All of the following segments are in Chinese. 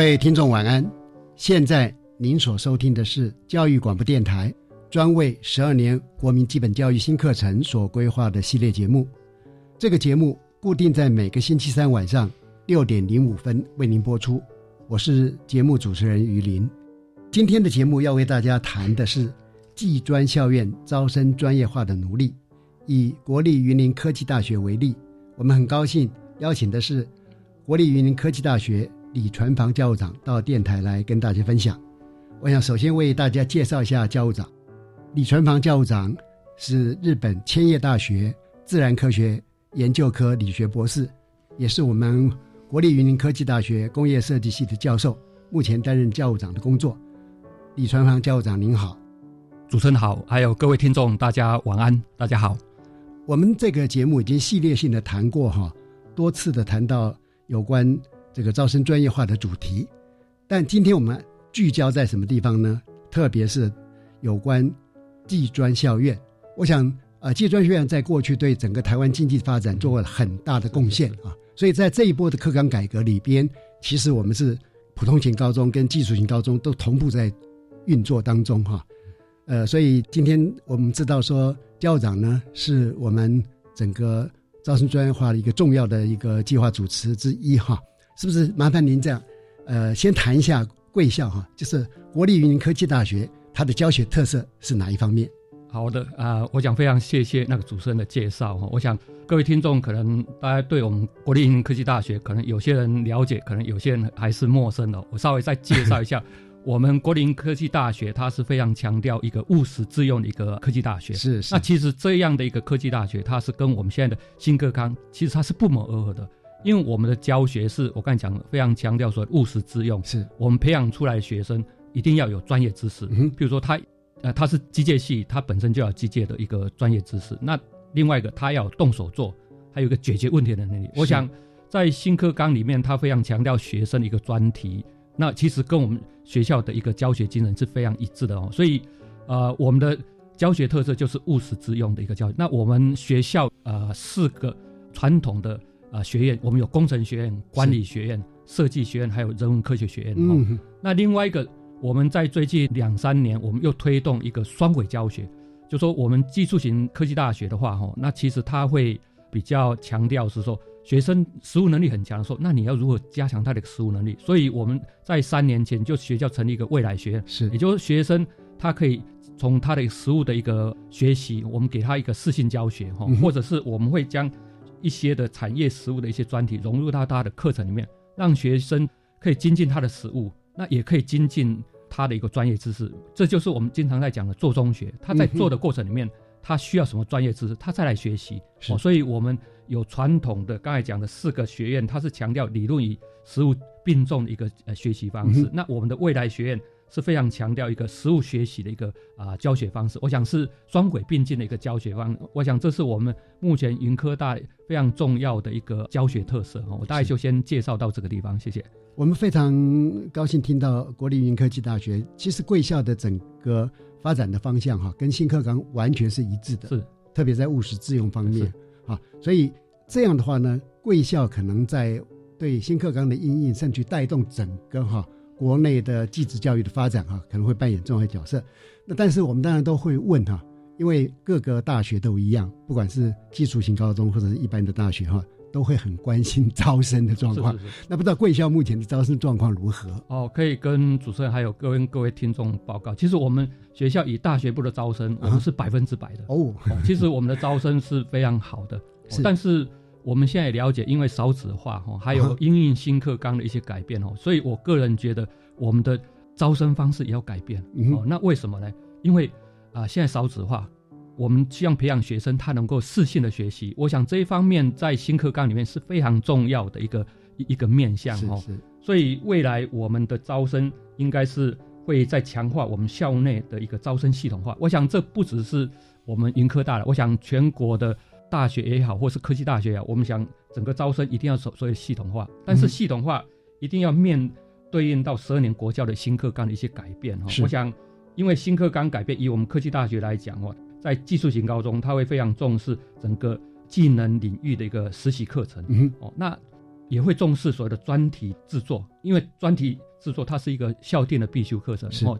各位听众晚安，现在您所收听的是教育广播电台专为十二年国民基本教育新课程所规划的系列节目。这个节目固定在每个星期三晚上六点零五分为您播出。我是节目主持人于林。今天的节目要为大家谈的是技专校院招生专业化的努力。以国立云林科技大学为例，我们很高兴邀请的是国立云林科技大学。李传房教务长到电台来跟大家分享。我想首先为大家介绍一下教务长。李传房教务长是日本千叶大学自然科学研究科理学博士，也是我们国立云林科技大学工业设计系的教授，目前担任教务长的工作。李传房教务长您好，主持人好，还有各位听众大家晚安，大家好。我们这个节目已经系列性的谈过哈，多次的谈到有关。这个招生专业化的主题，但今天我们聚焦在什么地方呢？特别是有关技专校院。我想，呃，技专学院在过去对整个台湾经济发展做了很大的贡献啊。所以在这一波的课纲改革里边，其实我们是普通型高中跟技术型高中都同步在运作当中哈。呃，所以今天我们知道说，校长呢是我们整个招生专业化的一个重要的一个计划主持之一哈。是不是麻烦您这样，呃，先谈一下贵校哈，就是国立云林科技大学，它的教学特色是哪一方面？好的啊，我想非常谢谢那个主持人的介绍哈。我想各位听众可能大家对我们国立云林科技大学，可能有些人了解，可能有些人还是陌生的。我稍微再介绍一下，我们国立云林科技大学，它是非常强调一个务实自用的一个科技大学。是是。那其实这样的一个科技大学，它是跟我们现在的新课纲，其实它是不谋而合的。因为我们的教学是我刚才讲的，非常强调说务实之用，是我们培养出来的学生一定要有专业知识。嗯，比如说他，呃，他是机械系，他本身就要机械的一个专业知识。那另外一个，他要动手做，还有一个解决问题的能力。我想在新课纲里面，他非常强调学生的一个专题。那其实跟我们学校的一个教学精神是非常一致的哦。所以，呃，我们的教学特色就是务实之用的一个教育。那我们学校呃四个传统的。啊，学院我们有工程学院、管理学院、设计学院，还有人文科学学院。嗯，那另外一个，我们在最近两三年，我们又推动一个双轨教学，就说我们技术型科技大学的话，哈，那其实它会比较强调是说，学生实务能力很强的时候，那你要如何加强他的实务能力？所以我们在三年前就学校成立一个未来学院，是，也就是学生他可以从他的实务的一个学习，我们给他一个视性教学，哈，或者是我们会将。一些的产业实务的一些专题融入到他的课程里面，让学生可以精进他的实务，那也可以精进他的一个专业知识。这就是我们经常在讲的做中学。他在做的过程里面，他需要什么专业知识，他再来学习。哦，所以我们有传统的刚才讲的四个学院，它是强调理论与实务并重的一个呃学习方式。那我们的未来学院是非常强调一个实物学习的一个啊教学方式，我想是双轨并进的一个教学方，我想这是我们目前云科大非常重要的一个教学特色哈。我大概就先介绍到这个地方，谢谢。我们非常高兴听到国立云科技大学其实贵校的整个发展的方向哈，跟新课纲完全是一致的，是特别在务实自用方面啊，所以这样的话呢，贵校可能在对新课纲的应用，甚至带动整个哈。国内的技职教育的发展哈，可能会扮演重要的角色。那但是我们当然都会问哈，因为各个大学都一样，不管是技术型高中或者是一般的大学哈，都会很关心招生的状况。那不知道贵校目前的招生状况如何？哦，可以跟主持人还有各位各位听众报告。其实我们学校以大学部的招生，我们是百分之百的哦。其实我们的招生是非常好的，但是。我们现在也了解，因为少子化哈，还有因应新课纲的一些改变哦，所以我个人觉得我们的招生方式也要改变哦。那为什么呢？因为啊，现在少子化，我们希望培养学生他能够适性的学习。我想这一方面在新课纲里面是非常重要的一个一个面向哦。所以未来我们的招生应该是会在强化我们校内的一个招生系统化。我想这不只是我们云科大了，我想全国的。大学也好，或是科技大学啊，我们想整个招生一定要所所谓系统化，但是系统化一定要面对应到十二年国教的新课纲的一些改变哈。我想，因为新课纲改变，以我们科技大学来讲哦，在技术型高中，他会非常重视整个技能领域的一个实习课程。嗯哦，那也会重视所谓的专题制作，因为专题制作它是一个校定的必修课程。哦，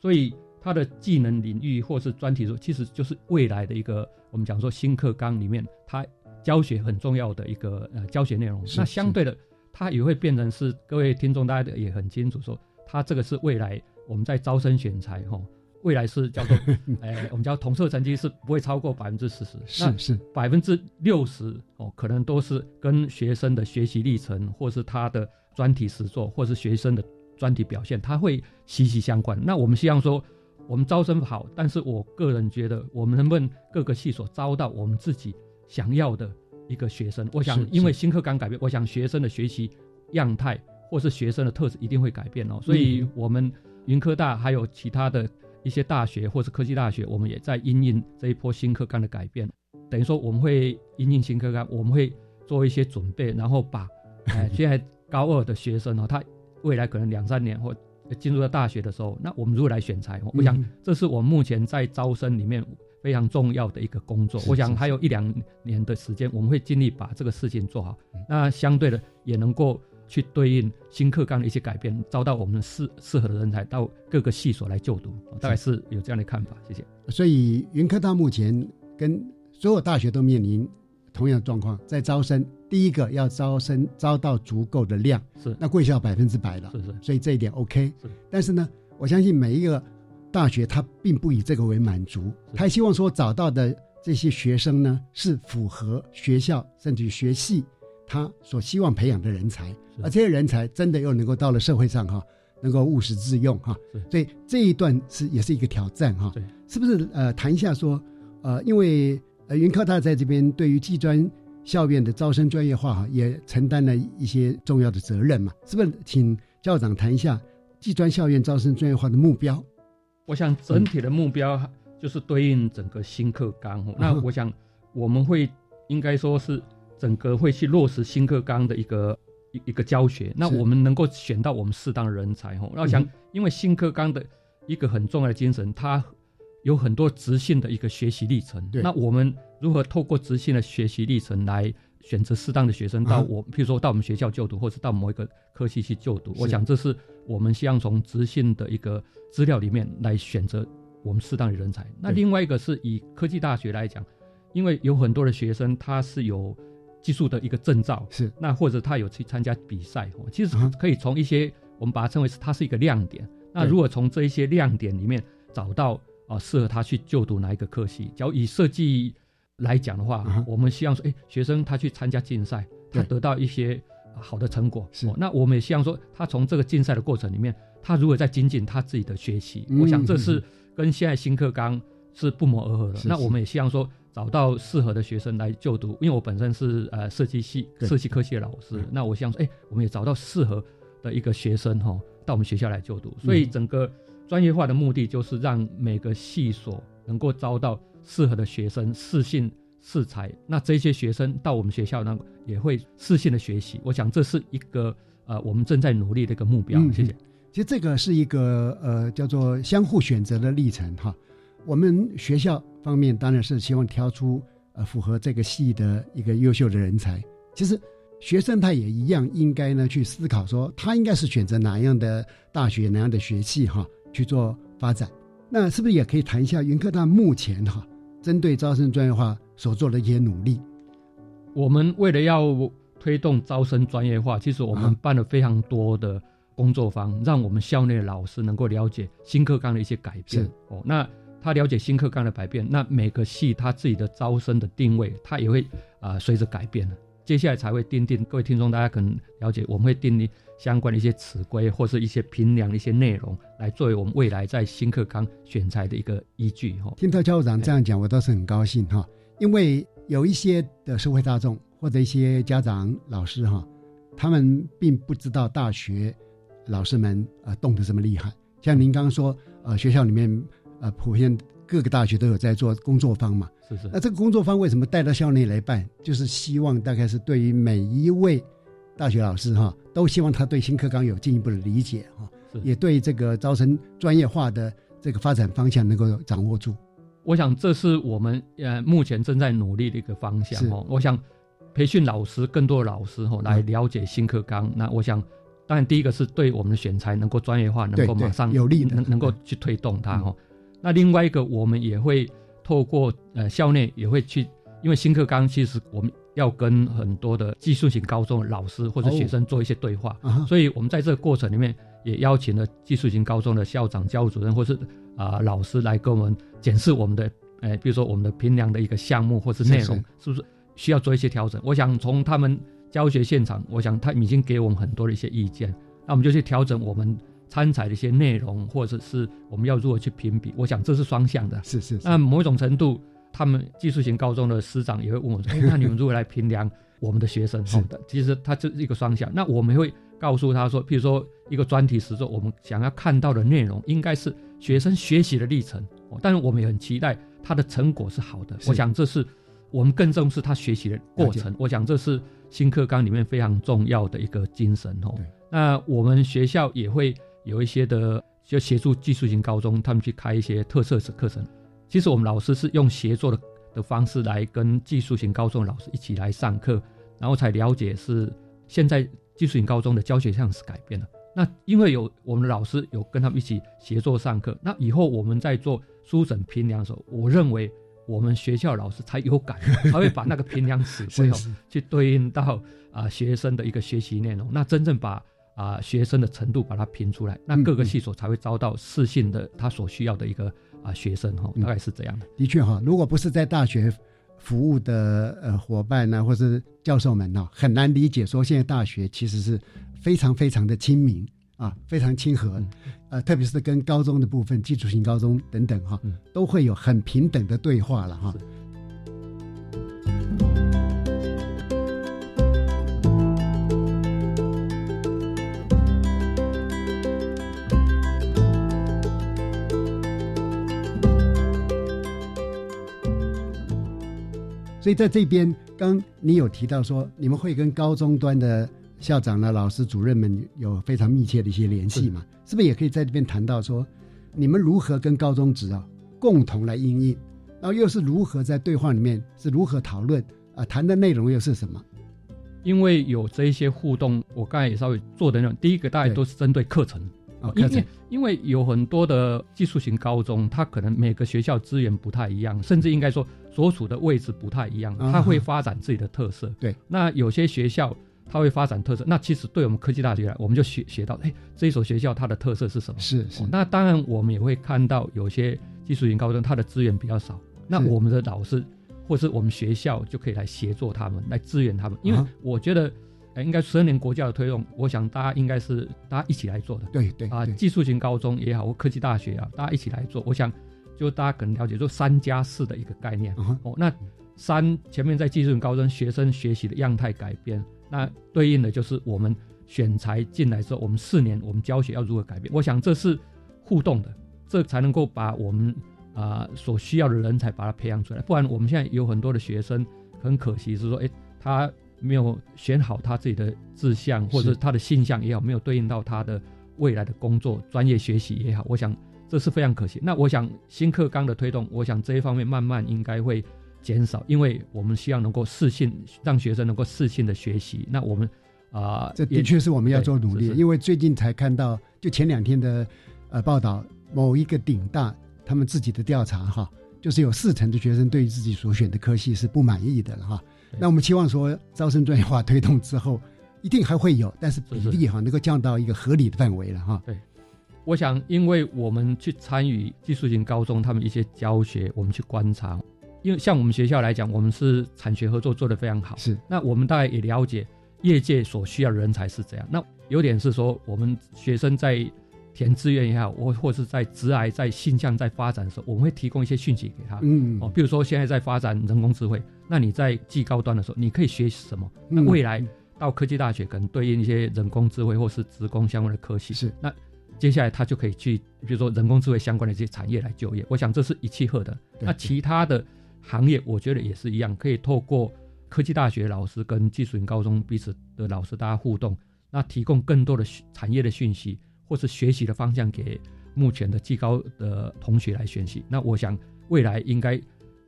所以。它的技能领域或是专题说，其实就是未来的一个我们讲说新课纲里面，它教学很重要的一个呃教学内容。那相对的，它也会变成是各位听众大家也很清楚说，它这个是未来我们在招生选材哈，未来是叫做 哎，我们叫统测成绩是不会超过百分之四十，是是百分之六十哦，可能都是跟学生的学习历程，或是他的专题实作，或是学生的专题表现，他会息息相关。那我们希望说。我们招生好，但是我个人觉得，我们能不能各个系所招到我们自己想要的一个学生？我想，因为新课纲改变，我想学生的学习样态或是学生的特质一定会改变哦。所以，我们云科大还有其他的一些大学或是科技大学，我们也在因应这一波新课纲的改变。等于说，我们会因应新课纲，我们会做一些准备，然后把哎 现在高二的学生哦，他未来可能两三年或进入到大学的时候，那我们如何来选材？我想这是我目前在招生里面非常重要的一个工作。我想还有一两年的时间，我们会尽力把这个事情做好。那相对的也能够去对应新课纲的一些改变，招到我们适适合的人才到各个系所来就读。大概是有这样的看法。谢谢。所以云科大目前跟所有大学都面临。同样的状况，在招生，第一个要招生招到足够的量，是。那贵校百分之百了，是是，所以这一点 OK。是，但是呢，我相信每一个大学他并不以这个为满足，他希望说找到的这些学生呢是符合学校甚至学系他所希望培养的人才，而这些人才真的又能够到了社会上哈，能够务实自用哈，所以这一段是也是一个挑战哈，对，是不是？呃，谈一下说，呃，因为。呃，云科大在这边对于技专校院的招生专业化哈，也承担了一些重要的责任嘛，是不是？请校长谈一下技专校院招生专业化的目标。我想整体的目标就是对应整个新课纲。那我想我们会应该说是整个会去落实新课纲的一个一一个教学。那我们能够选到我们适当的人才哈。那我想，因为新课纲的一个很重要的精神，它。有很多直性的一个学习历程，那我们如何透过直性的学习历程来选择适当的学生到我，譬如说到我们学校就读，或者到某一个科系去就读？我想这是我们希望从直性的一个资料里面来选择我们适当的人才。那另外一个是以科技大学来讲，因为有很多的学生他是有技术的一个证照，是那或者他有去参加比赛，其实可以从一些我们把它称为是它是一个亮点。那如果从这一些亮点里面找到。啊，适合他去就读哪一个科系？假如以设计来讲的话，我们希望说，哎，学生他去参加竞赛，他得到一些好的成果。是，那我们也希望说，他从这个竞赛的过程里面，他如果在精进他自己的学习，我想这是跟现在新课纲是不谋而合的。那我们也希望说，找到适合的学生来就读，因为我本身是呃设计系设计科系的老师，那我希望说，哎，我们也找到适合的一个学生哈。到我们学校来就读。所以整个专业化的目的就是让每个系所能够招到适合的学生，适性适才。那这些学生到我们学校呢，也会适性的学习。我想这是一个呃我们正在努力的一个目标。谢谢。其实这个是一个呃叫做相互选择的历程哈。我们学校方面当然是希望挑出呃符合这个系的一个优秀的人才。其实学生他也一样应该呢去思考说他应该是选择哪样的大学哪样的学系哈去做发展。那是不是也可以谈一下云科大目前哈针对招生专业化所做的一些努力？我们为了要推动招生专业化，其实我们办了非常多的。工作坊让我们校内的老师能够了解新课纲的一些改变哦。那他了解新课纲的改变，那每个系他自己的招生的定位，他也会啊随着改变的。接下来才会定定各位听众，大家可能了解，我们会定定相关的一些词规或是一些评量的一些内容，来作为我们未来在新课纲选材的一个依据哈。听到教务长这样讲，我倒是很高兴哈，因为有一些的社会大众或者一些家长老师哈，他们并不知道大学。老师们啊，动得这么厉害，像您刚刚说，呃，学校里面呃，普遍各个大学都有在做工作坊嘛，是是。那这个工作坊为什么带到校内来办？就是希望大概是对于每一位大学老师哈，都希望他对新课纲有进一步的理解哈，也对这个招生专业化的这个发展方向能够掌握住。我想这是我们呃目前正在努力的一个方向哦。我想培训老师更多的老师哈，来了解新课纲。那我想。当然，第一个是对我们的选材能够专业化，能够马上有利，能能够去推动它哈。那另外一个，我们也会透过呃校内也会去，因为新课纲其实我们要跟很多的技术型高中的老师或者学生做一些对话，所以我们在这个过程里面也邀请了技术型高中的校长、教务主任或是啊老师来跟我们检视我们的，呃，比如说我们的评量的一个项目或是内容是不是需要做一些调整。我想从他们。教学现场，我想他已经给我们很多的一些意见，那我们就去调整我们参采的一些内容，或者是我们要如何去评比。我想这是双向的，是是。那某种程度，他们技术型高中的师长也会问我说：“ 那你们如何来评量我们的学生？”好的，其实它就是一个双向。那我们会告诉他说，譬如说一个专题实作，我们想要看到的内容应该是学生学习的历程，但是我们也很期待他的成果是好的。我想这是我们更重视他学习的过程。我想这是。新课纲里面非常重要的一个精神哦，那我们学校也会有一些的，就协助技术型高中他们去开一些特色的课程。其实我们老师是用协作的的方式来跟技术型高中的老师一起来上课，然后才了解是现在技术型高中的教学上是改变了。那因为有我们的老师有跟他们一起协作上课，那以后我们在做书审评量的时候，我认为。我们学校老师才有感，才会把那个评量词汇哦，去对应到啊学生的一个学习内容，那真正把啊学生的程度把它评出来，那各个系所才会招到适性的他所需要的一个啊学生哈，大概是这样的。的确哈，如果不是在大学服务的呃伙伴呢，或是教授们呢，很难理解说现在大学其实是非常非常的亲民。啊，非常亲和，呃，特别是跟高中的部分，基础性高中等等哈，都会有很平等的对话了哈。所以在这边，刚你有提到说，你们会跟高中端的。校长呢，老师、主任们有非常密切的一些联系嘛？是不是。也可以在这边谈到说，你们如何跟高中职啊共同来应应，然后又是。如何在对话里面是。如何讨论啊？谈的内容又是。什么？因为有这一些互动，我刚才也稍微做的那种，第一个大概都是。针对课程啊，课程，因为有很多的技术型高中，它可能每个学校资源不太一样，甚至应该说所处的位置不太一样，它会发展自己的特色。对，那有些学校。它会发展特色，那其实对我们科技大学来，我们就学学到，哎，这一所学校它的特色是什么？是是。那当然，我们也会看到有些技术型高中，它的资源比较少，那我们的老师或是我们学校就可以来协作他们，来支援他们。因为我觉得，哎，应该十二年国教的推动，我想大家应该是大家一起来做的。对对啊，技术型高中也好，或科技大学啊，大家一起来做。我想，就大家可能了解，就三加四的一个概念。哦，那三前面在技术高中学生学习的样态改变。那对应的就是我们选材进来之后，我们四年我们教学要如何改变？我想这是互动的，这才能够把我们啊所需要的人才把它培养出来。不然我们现在有很多的学生，很可惜是说，哎，他没有选好他自己的志向，或者他的性向也好，没有对应到他的未来的工作、专业学习也好，我想这是非常可惜。那我想新课纲的推动，我想这一方面慢慢应该会减少，因为我们希望能够适性，让学生能够适性的学习。那我们。啊，这的确是我们要做努力，因为最近才看到，就前两天的呃报道，某一个顶大他们自己的调查哈，就是有四成的学生对于自己所选的科系是不满意的了哈。那我们期望说招生专业化推动之后，一定还会有，但是比例哈能够降到一个合理的范围了哈。对，我想因为我们去参与技术型高中他们一些教学，我们去观察，因为像我们学校来讲，我们是产学合作做得非常好，是那我们大概也了解。业界所需要的人才是怎样。那有点是说，我们学生在填志愿也好，或或是在职癌在性向在发展的时候，我们会提供一些讯息给他。嗯，哦，比如说现在在发展人工智慧，那你在技高端的时候，你可以学习什么？那未来到科技大学可能对应一些人工智慧或是职工相关的科系。是，那接下来他就可以去，比如说人工智慧相关的这些产业来就业。我想这是一气呵的。那其他的行业，我觉得也是一样，可以透过。科技大学老师跟技术型高中彼此的老师大家互动，那提供更多的产业的讯息，或是学习的方向给目前的技高的同学来学习。那我想未来应该，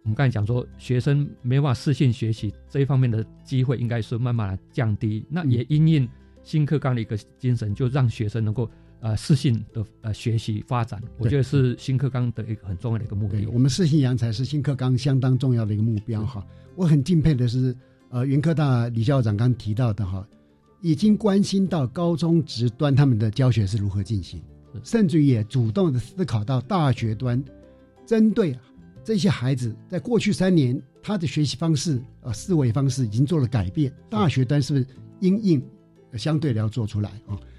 我们刚才讲说学生没办法适性学习这一方面的机会，应该是慢慢的降低。那也因应新课纲的一个精神，就让学生能够呃适性的呃学习发展。我觉得是新课纲的一个很重要的一个目的。我们适性扬才是新课纲相当重要的一个目标哈。我很敬佩的是，呃，云科大李校长刚提到的哈，已经关心到高中职端他们的教学是如何进行，甚至于也主动的思考到大学端，针对这些孩子在过去三年他的学习方式、呃思维方式已经做了改变，大学端是不是应应相对的要做出来啊？对，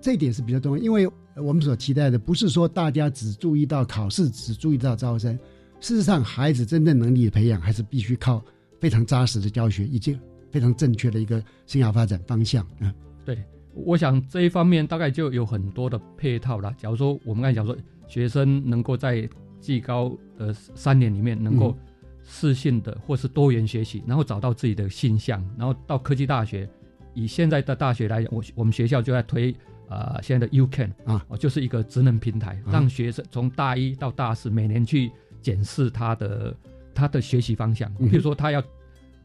这一点是比较重要，因为我们所期待的不是说大家只注意到考试，只注意到招生。事实上，孩子真正能力的培养，还是必须靠非常扎实的教学，以及非常正确的一个生涯发展方向。嗯，对，我想这一方面大概就有很多的配套了。假如说我们刚才讲说，学生能够在技高的三年里面，能够适性的或是多元学习，然后找到自己的性向，然后到科技大学，以现在的大学来讲，我我们学校就在推啊，现在的 U Can 啊，就是一个职能平台，让学生从大一到大四每年去。检视他的他的学习方向，比如说他要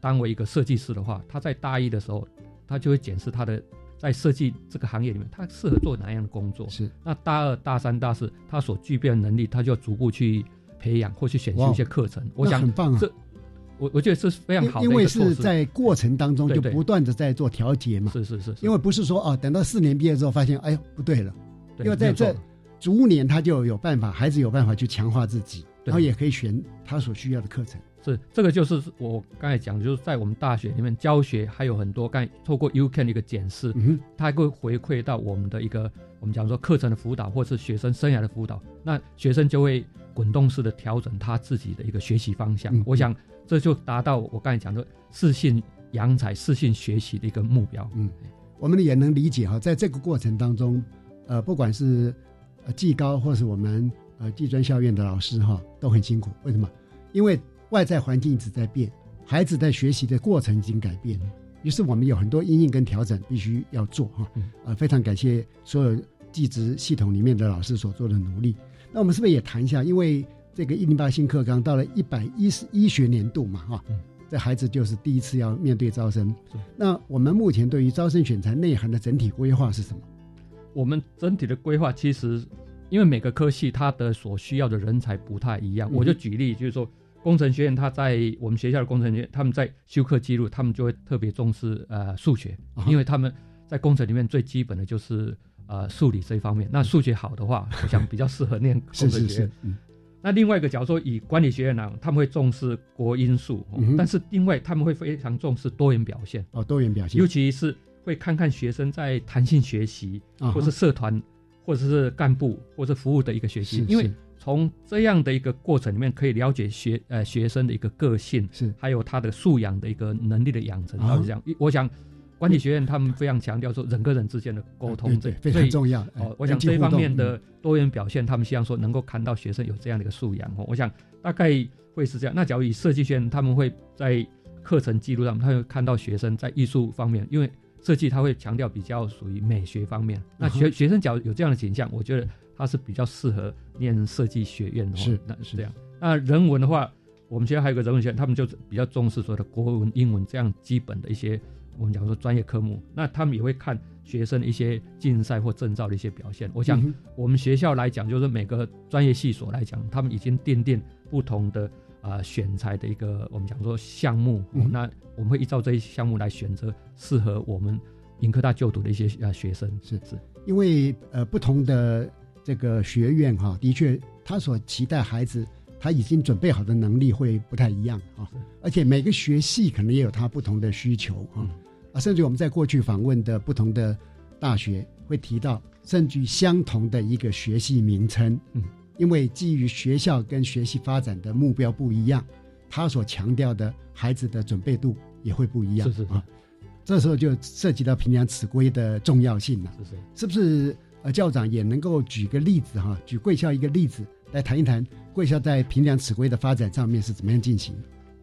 当为一个设计师的话，他在大一的时候，他就会检视他的在设计这个行业里面，他适合做哪样的工作。是，那大二、大三、大四，他所具备的能力，他就要逐步去培养或去选修一些课程。我想很棒啊！这我我觉得是非常好的，因为是在过程当中就不断的在做调节嘛。是是是，因为不是说哦，等到四年毕业之后发现，哎呦不对了，因为在这逐年他就有办法，孩子有办法去强化自己。然后也可以选他所需要的课程。是这个，就是我刚才讲，就是在我们大学里面教学还有很多，刚才透过 U Can 的一个检视，嗯，它会回馈到我们的一个我们讲说课程的辅导，或是学生生涯的辅导，那学生就会滚动式的调整他自己的一个学习方向。我想这就达到我刚才讲的自信扬才、自信学习的一个目标。嗯，我们也能理解哈，在这个过程当中，呃，不管是呃技高或是我们。呃，技专校院的老师哈都很辛苦，为什么？因为外在环境一直在变，孩子在学习的过程已经改变，于是我们有很多阴影跟调整必须要做哈。呃，非常感谢所有技职系统里面的老师所做的努力。那我们是不是也谈一下？因为这个一零八新课纲到了一百一十一学年度嘛哈，这孩子就是第一次要面对招生。那我们目前对于招生选材内涵的整体规划是什么？我们整体的规划其实。因为每个科系它的所需要的人才不太一样，我就举例，就是说工程学院，他在我们学校的工程学院，他们在修课记录，他们就会特别重视呃数学，因为他们在工程里面最基本的就是呃数理这一方面。那数学好的话，我想比较适合念工程学院。那另外一个，假如说以管理学院呢，他们会重视国因素，但是另外他们会非常重视多元表现。哦，多元表现，尤其是会看看学生在弹性学习或是社团。或者是干部或者服务的一个学习，因为从这样的一个过程里面，可以了解学呃学生的一个个性，是还有他的素养的一个能力的养成。到是这样，我想，管理学院他们非常强调说人跟人之间的沟通，对非常重要。哦，我想这一方面的多元表现，他们希望说能够看到学生有这样的一个素养。哦，我想大概会是这样。那假如以设计学院，他们会在课程记录上，他会看到学生在艺术方面，因为设计他会强调比较属于美学方面。那学学生假如有这样的倾向，我觉得他是比较适合念设计学院的。是，那是这样。那人文的话，我们学校还有个人文学院，他们就比较重视说的国文、英文这样基本的一些。我们讲说专业科目，那他们也会看学生的一些竞赛或证照的一些表现。我想我们学校来讲，就是每个专业系所来讲，他们已经奠定不同的啊选材的一个我们讲说项目。那我们会依照这些项目来选择适合我们盈科大就读的一些啊学生。是是，因为呃不同的这个学院哈，的确他所期待孩子。他已经准备好的能力会不太一样啊，而且每个学系可能也有他不同的需求啊啊，甚至我们在过去访问的不同的大学会提到，甚至相同的一个学系名称，嗯，因为基于学校跟学习发展的目标不一样，他所强调的孩子的准备度也会不一样，是是啊，这时候就涉及到评量此规的重要性了，是是，是不是？呃，校长也能够举个例子哈，举贵校一个例子来谈一谈。贵校在评量此规的发展上面是怎么样进行？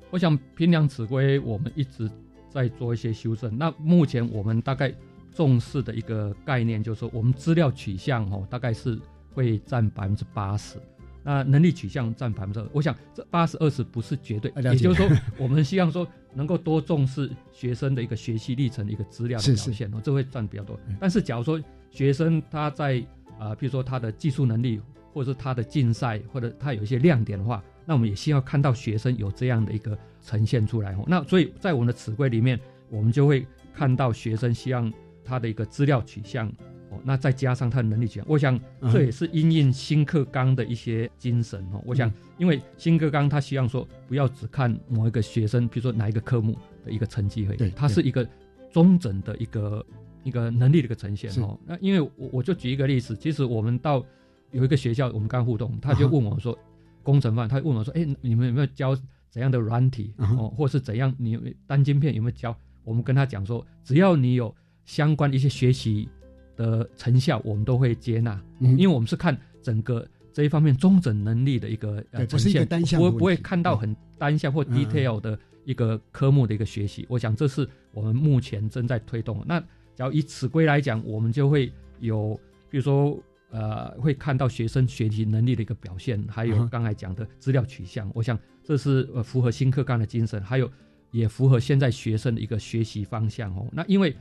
我想评量此规，我们一直在做一些修正。那目前我们大概重视的一个概念，就是说我们资料取向哦，大概是会占百分之八十，那能力取向占百分之二。我想这八十二十不是绝对，也就是说，我们希望说能够多重视学生的一个学习历程的一个资料的表现哦，这会占比较多。但是假如说学生他在啊，比如说他的技术能力。或者是他的竞赛，或者他有一些亮点的话，那我们也希望看到学生有这样的一个呈现出来。那所以在我们的词规里面，我们就会看到学生希望他的一个资料取向，哦，那再加上他的能力取向。我想这也是因应新课纲的一些精神哦。我想，因为新课纲他希望说不要只看某一个学生，比如说哪一个科目的一个成绩而已，对，它是一个中整的一个一个能力的一个呈现哦。那因为我我就举一个例子，其实我们到有一个学校，我们刚互动，他就问我说：“工程范，他问我说：‘哎，你们有没有教怎样的软体哦，或是怎样？你单晶片有没有教？’我们跟他讲说，只要你有相关的一些学习的成效，我们都会接纳，因为我们是看整个这一方面中整能力的一个呃呈现，不会不会看到很单向或 detail 的一个科目的一个学习。我想这是我们目前正在推动。那只要以此规来讲，我们就会有，比如说。呃，会看到学生学习能力的一个表现，还有刚才讲的资料取向，我想这是呃符合新课纲的精神，还有也符合现在学生的一个学习方向哦。那因为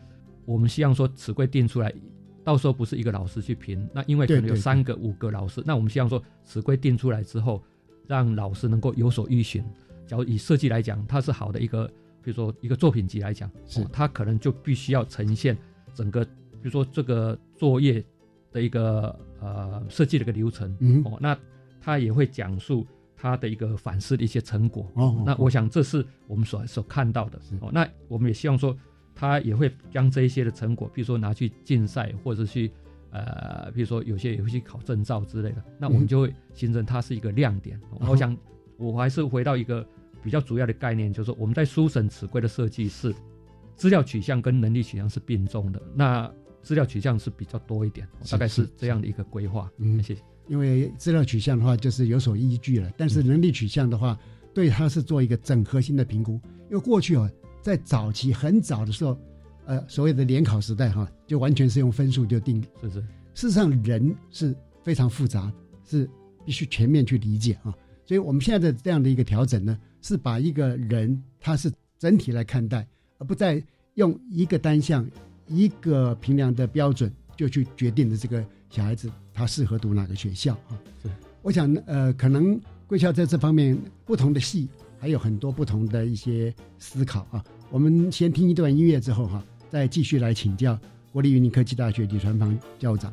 我们希望说此规定出来，到时候不是一个老师去评，那因为可能有三个、五个老师，那我们希望说此规定出来之后，让老师能够有所预选。假如以设计来讲，它是好的一个，比如说一个作品集来讲，是它可能就必须要呈现整个，比如说这个作业。的一个呃设计的一个流程嗯哦，那他也会讲述他的一个反思的一些成果哦。那我想这是我们所所看到的哦。那我们也希望说，他也会将这一些的成果，比如说拿去竞赛，或者去呃，比如说有些也会去考证照之类的。那我们就会形成它是一个亮点。我想我还是回到一个比较主要的概念，就是说我们在书审词规的设计是资料取向跟能力取向是并重的。那资料取向是比较多一点，大概是这样的一个规划。嗯，谢谢。因为资料取向的话，就是有所依据了。但是能力取向的话，对它是做一个整合性的评估。因为过去哦，在早期很早的时候，呃，所谓的联考时代哈，就完全是用分数就定。是是。事实上，人是非常复杂，是必须全面去理解啊。所以我们现在的这样的一个调整呢，是把一个人他是整体来看待，而不再用一个单项。一个评量的标准就去决定的这个小孩子他适合读哪个学校啊？是，我想呃，可能贵校在这方面不同的系还有很多不同的一些思考啊。我们先听一段音乐之后哈，再继续来请教国立云林科技大学李传芳校长。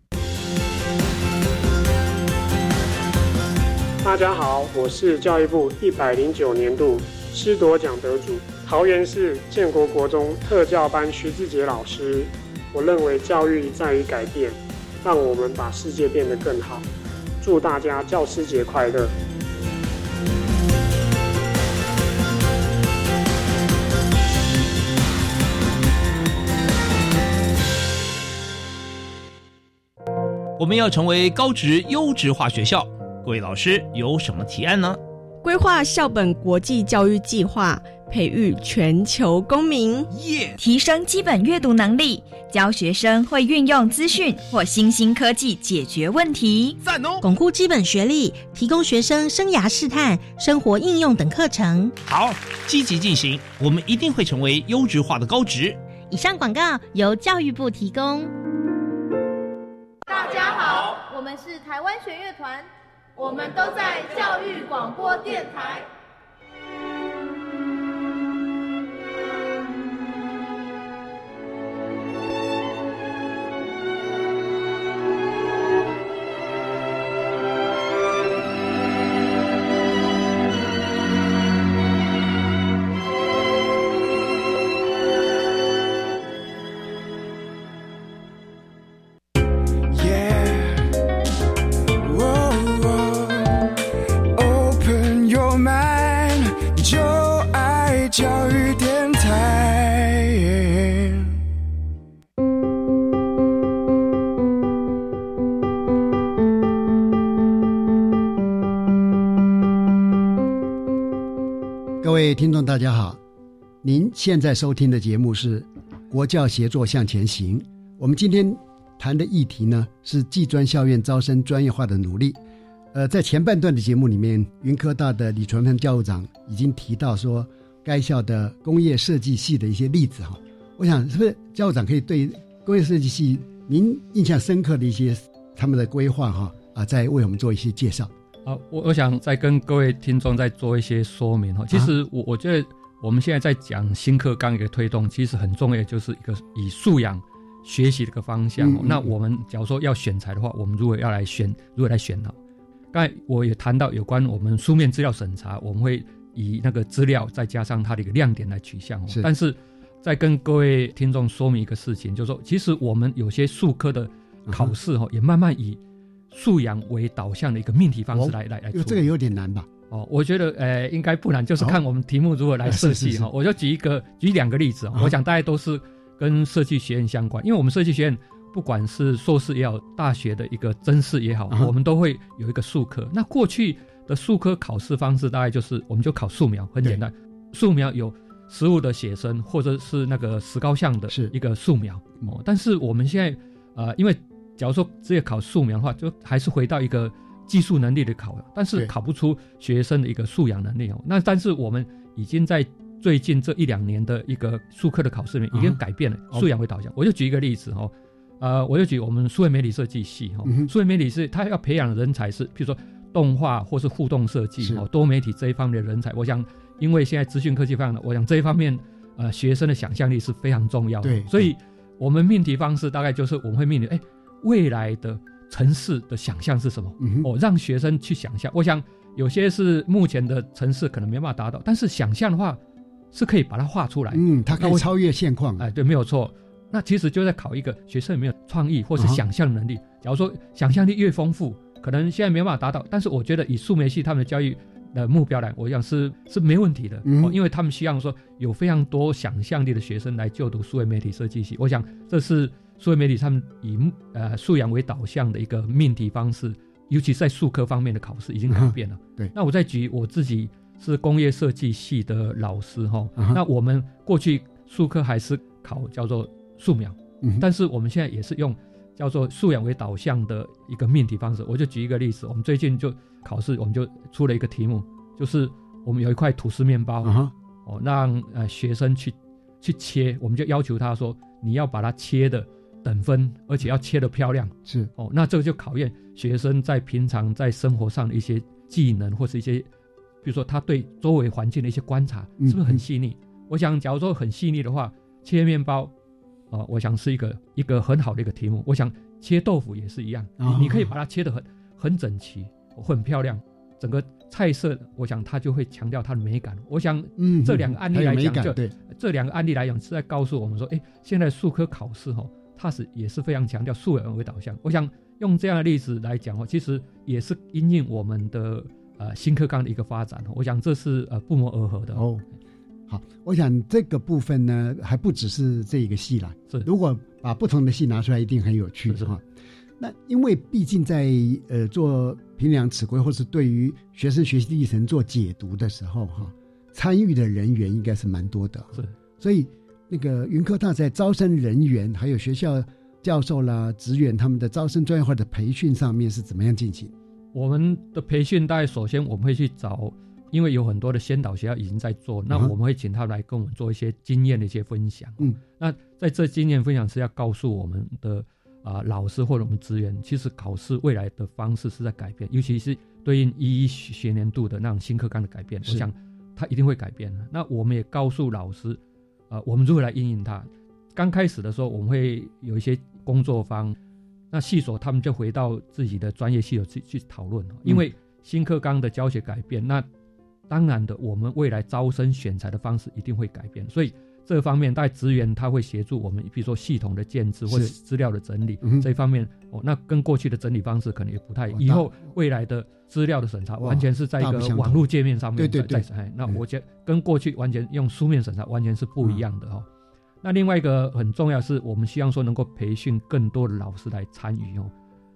大家好，我是教育部一百零九年度师铎奖得主，桃园市建国国中特教班徐志杰老师。我认为教育在于改变，让我们把世界变得更好。祝大家教师节快乐！我们要成为高职优质化学校。各位老师有什么提案呢？规划校本国际教育计划，培育全球公民，提升基本阅读能力，教学生会运用资讯或新兴科技解决问题，赞哦！巩固基本学历，提供学生生涯试探、生活应用等课程。好，积极进行，我们一定会成为优质化的高职。以上广告由教育部提供。大家好，我们是台湾弦乐团。我们都在教育广播电台。大家好，您现在收听的节目是《国教协作向前行》。我们今天谈的议题呢是技专校院招生专业化的努力。呃，在前半段的节目里面，云科大的李传芬教务长已经提到说，该校的工业设计系的一些例子哈。我想是不是教务长可以对工业设计系您印象深刻的一些他们的规划哈啊，再为我们做一些介绍。好，我我想再跟各位听众再做一些说明哈。其实我我觉得我们现在在讲新课纲一个推动，其实很重要，就是一个以素养学习的一个方向。那我们假如说要选材的话，我们如果要来选，如果来选呢？刚才我也谈到有关我们书面资料审查，我们会以那个资料再加上它的一个亮点来取向。但是再跟各位听众说明一个事情，就是说，其实我们有些数科的考试哈，也慢慢以。素养为导向的一个命题方式来来来，这个有点难吧？哦，我觉得呃应该不难，就是看我们题目如何来设计哈。我就举一个举两个例子啊，我想大家都是跟设计学院相关，因为我们设计学院不管是硕士也好，大学的一个真试也好，我们都会有一个数科。那过去的数科考试方式大概就是我们就考素描，很简单，素描有实物的写生或者是那个石膏像的一个素描哦。但是我们现在呃因为假如说只有考素描的话，就还是回到一个技术能力的考，但是考不出学生的一个素养能力哦。那但是我们已经在最近这一两年的一个术科的考试里面已经改变了素养为导向。我就举一个例子哦，呃，我就举我们数位媒体设计系哈，数位媒体是它要培养的人才是，譬如说动画或是互动设计哦，多媒体这一方面的人才。我想，因为现在资讯科技非常的，我想这一方面呃学生的想象力是非常重要的。所以我们命题方式大概就是我们会命题，哎。未来的城市的想象是什么？哦，让学生去想象。我想有些是目前的城市可能没办法达到，但是想象的话是可以把它画出来。嗯，它可以超越现况。哎，对，没有错。那其实就在考一个学生有没有创意或是想象能力。假如说想象力越丰富，可能现在没办法达到，但是我觉得以数媒系他们的教育的目标来，我想是是没问题的。嗯，因为他们希望说有非常多想象力的学生来就读数位媒体设计系。我想这是。数位媒体他们以呃素养为导向的一个命题方式，尤其在数科方面的考试已经改变了。对，那我再举我自己是工业设计系的老师哈，那我们过去数科还是考叫做素描，但是我们现在也是用叫做素养为导向的一个命题方式。我就举一个例子，我们最近就考试，我们就出了一个题目，就是我们有一块吐司面包，哦，让呃学生去去切，我们就要求他说，你要把它切的等分，而且要切得漂亮。是哦，那这个就考验学生在平常在生活上的一些技能，或是一些，比如说他对周围环境的一些观察，是不是很细腻？我想，假如说很细腻的话，切面包。啊，我想是一个一个很好的一个题目。我想切豆腐也是一样，你你可以把它切得很很整齐，很漂亮。整个菜色，我想它就会强调它的美感。我想，嗯，这两个案例来讲，就这两个案例来讲是在告诉我们说，哎，现在数科考试哈，它是也是非常强调素养为导向。我想用这样的例子来讲哦，其实也是因应我们的呃新课纲的一个发展。我想这是呃不谋而合的哦。好，我想这个部分呢，还不只是这一个戏啦。是，如果把不同的戏拿出来，一定很有趣，是哈。那因为毕竟在呃做评量尺规，或是对于学生学习历程做解读的时候，哈，参与的人员应该是蛮多的。是，所以那个云科大在招生人员，还有学校教授啦、职员他们的招生专业化的培训上面是怎么样进行？我们的培训，大概首先我们会去找。因为有很多的先导学校已经在做，那我们会请他来跟我们做一些经验的一些分享。嗯，那在这经验分享是要告诉我们的啊老师或者我们职员，其实考试未来的方式是在改变，尤其是对应一一学年度的那种新课纲的改变，我想它一定会改变的。那我们也告诉老师，啊，我们如何来应用它。刚开始的时候，我们会有一些工作方，那系所他们就回到自己的专业系所去去讨论，因为新课纲的教学改变，那当然的，我们未来招生选材的方式一定会改变，所以这方面在职员他会协助我们，比如说系统的建制或者资料的整理这一方面哦，那跟过去的整理方式可能也不太。以后未来的资料的审查完全是在一个网络界面上面在在哎，那我觉跟过去完全用书面审查完全是不一样的哈。那另外一个很重要是我们希望说能够培训更多的老师来参与哦，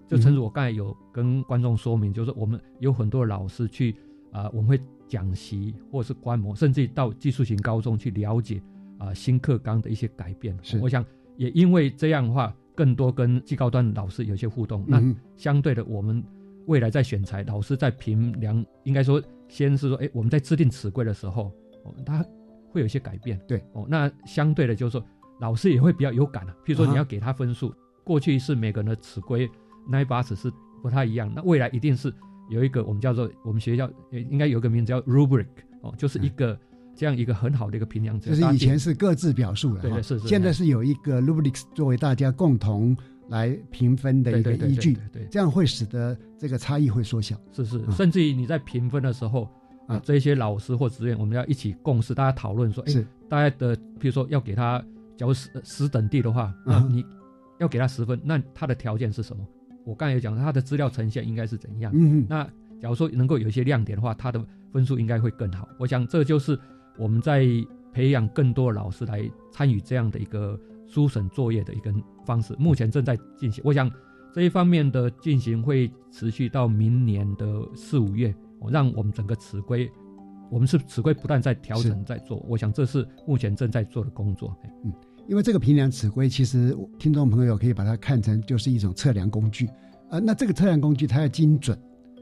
就正如我刚才有跟观众说明，就是我们有很多老师去啊，我们会。讲习或是观摩，甚至到技术型高中去了解啊新课纲的一些改变。是，我想也因为这样的话，更多跟技高端老师有些互动。那相对的，我们未来在选材，老师在评量，应该说先是说，哎，我们在制定尺规的时候，哦，他会有一些改变。对，哦，那相对的，就是说老师也会比较有感啊。譬如说你要给他分数，过去是每个人的尺规那一把尺是不太一样，那未来一定是。有一个我们叫做我们学校应该有个名字叫 rubric 哦，就是一个这样一个很好的一个评量。就是以前是各自表述了，对是是。现在是有一个 rubrics 作为大家共同来评分的一个依据，对，这样会使得这个差异会缩小。是是，甚至于你在评分的时候啊，这些老师或职员我们要一起共识，大家讨论说，哎，大家的比如说要给他假如十十等地的话，那你要给他十分，那他的条件是什么？我刚才也讲，他的资料呈现应该是怎样？嗯那假如说能够有一些亮点的话，他的分数应该会更好。我想这就是我们在培养更多老师来参与这样的一个书审作业的一个方式。目前正在进行，我想这一方面的进行会持续到明年的四五月。我让我们整个词规，我们是词规不断在调整在做。我想这是目前正在做的工作。嗯。因为这个平量尺规，其实听众朋友可以把它看成就是一种测量工具，呃，那这个测量工具它要精准，